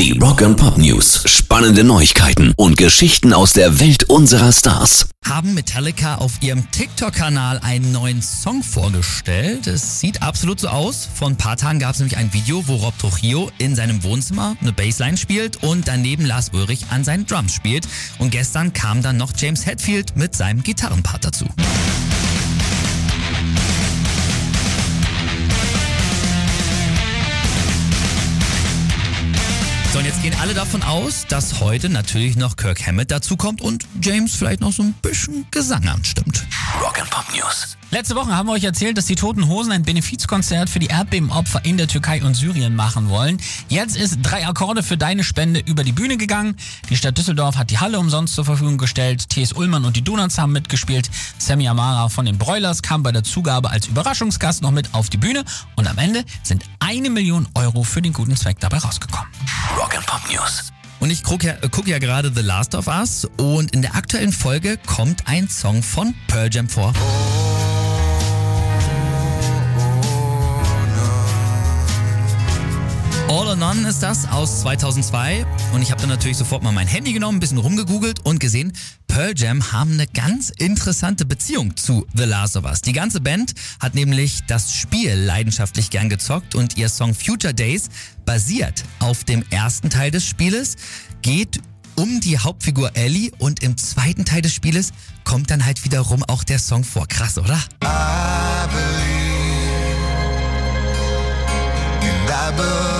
Die Rock and Pop News. Spannende Neuigkeiten und Geschichten aus der Welt unserer Stars. Haben Metallica auf ihrem TikTok-Kanal einen neuen Song vorgestellt. Es sieht absolut so aus. Vor ein paar Tagen gab es nämlich ein Video, wo Rob Trujillo in seinem Wohnzimmer eine Bassline spielt und daneben Lars Ulrich an seinen Drums spielt. Und gestern kam dann noch James Hetfield mit seinem Gitarrenpart dazu. Und jetzt gehen alle davon aus, dass heute natürlich noch Kirk Hammett dazukommt und James vielleicht noch so ein bisschen Gesang anstimmt. Rock and Pop News. Letzte Woche haben wir euch erzählt, dass die Toten Hosen ein Benefizkonzert für die Erdbebenopfer in der Türkei und Syrien machen wollen. Jetzt ist drei Akkorde für deine Spende über die Bühne gegangen. Die Stadt Düsseldorf hat die Halle umsonst zur Verfügung gestellt. T.S. Ullmann und die Donuts haben mitgespielt. Sammy Amara von den Broilers kam bei der Zugabe als Überraschungsgast noch mit auf die Bühne. Und am Ende sind eine Million Euro für den guten Zweck dabei rausgekommen. Rock and Pop News. Und ich gucke ja, guck ja gerade The Last of Us und in der aktuellen Folge kommt ein Song von Pearl Jam vor. All or None ist das aus 2002 und ich habe dann natürlich sofort mal mein Handy genommen, ein bisschen rumgegoogelt und gesehen, Pearl Jam haben eine ganz interessante Beziehung zu The Last of Us. Die ganze Band hat nämlich das Spiel leidenschaftlich gern gezockt und ihr Song Future Days basiert auf dem ersten Teil des Spieles, geht um die Hauptfigur Ellie und im zweiten Teil des Spieles kommt dann halt wiederum auch der Song vor. Krass, oder? I believe, and I believe.